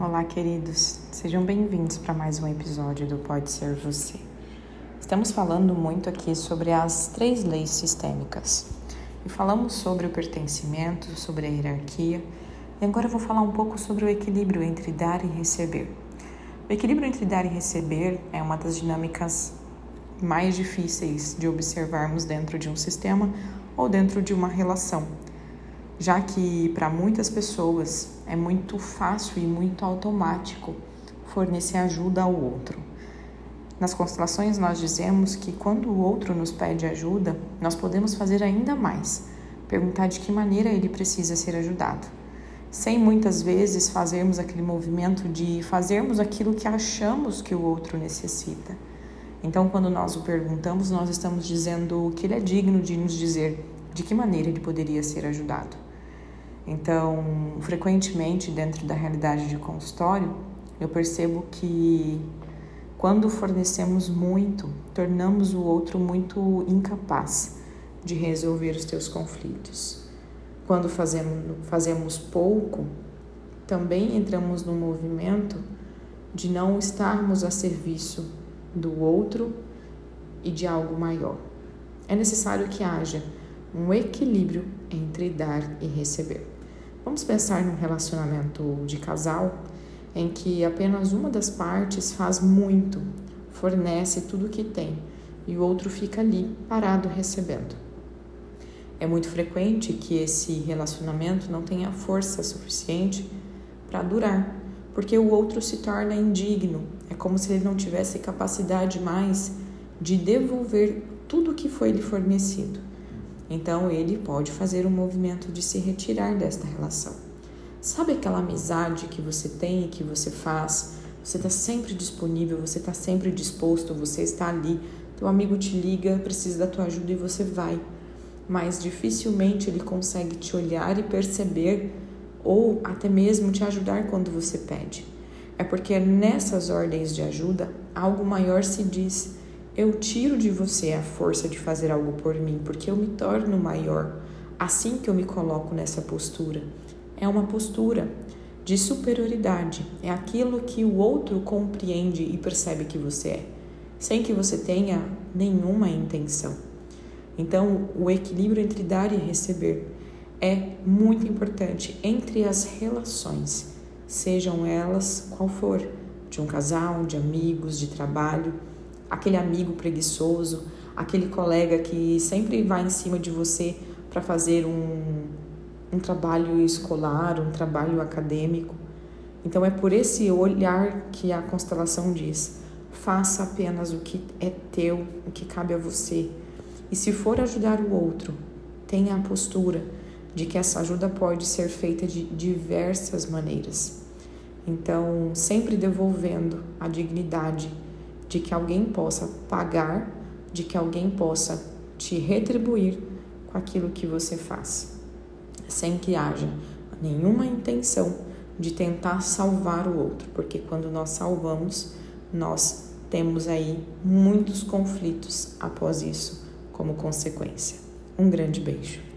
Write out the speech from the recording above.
Olá, queridos. Sejam bem-vindos para mais um episódio do Pode Ser Você. Estamos falando muito aqui sobre as três leis sistêmicas. E falamos sobre o pertencimento, sobre a hierarquia. E agora eu vou falar um pouco sobre o equilíbrio entre dar e receber. O equilíbrio entre dar e receber é uma das dinâmicas mais difíceis de observarmos dentro de um sistema ou dentro de uma relação já que para muitas pessoas é muito fácil e muito automático fornecer ajuda ao outro. Nas constelações, nós dizemos que quando o outro nos pede ajuda, nós podemos fazer ainda mais, perguntar de que maneira ele precisa ser ajudado, sem muitas vezes fazermos aquele movimento de fazermos aquilo que achamos que o outro necessita. Então, quando nós o perguntamos, nós estamos dizendo que ele é digno de nos dizer de que maneira ele poderia ser ajudado. Então, frequentemente, dentro da realidade de consultório, eu percebo que quando fornecemos muito, tornamos o outro muito incapaz de resolver os teus conflitos. Quando fazemos, fazemos pouco, também entramos no movimento de não estarmos a serviço do outro e de algo maior. É necessário que haja um equilíbrio entre dar e receber. Vamos pensar num relacionamento de casal em que apenas uma das partes faz muito, fornece tudo o que tem e o outro fica ali parado recebendo. É muito frequente que esse relacionamento não tenha força suficiente para durar, porque o outro se torna indigno. É como se ele não tivesse capacidade mais de devolver tudo o que foi lhe fornecido. Então ele pode fazer um movimento de se retirar desta relação. Sabe aquela amizade que você tem e que você faz? Você está sempre disponível, você está sempre disposto, você está ali. Teu amigo te liga, precisa da tua ajuda e você vai. Mas dificilmente ele consegue te olhar e perceber ou até mesmo te ajudar quando você pede. É porque nessas ordens de ajuda algo maior se diz eu tiro de você a força de fazer algo por mim, porque eu me torno maior assim que eu me coloco nessa postura. É uma postura de superioridade, é aquilo que o outro compreende e percebe que você é, sem que você tenha nenhuma intenção. Então, o equilíbrio entre dar e receber é muito importante entre as relações, sejam elas qual for, de um casal, de amigos, de trabalho aquele amigo preguiçoso, aquele colega que sempre vai em cima de você para fazer um, um trabalho escolar, um trabalho acadêmico. Então é por esse olhar que a constelação diz: faça apenas o que é teu, o que cabe a você. E se for ajudar o outro, tenha a postura de que essa ajuda pode ser feita de diversas maneiras. Então, sempre devolvendo a dignidade de que alguém possa pagar, de que alguém possa te retribuir com aquilo que você faz, sem que haja nenhuma intenção de tentar salvar o outro, porque quando nós salvamos, nós temos aí muitos conflitos após isso como consequência. Um grande beijo.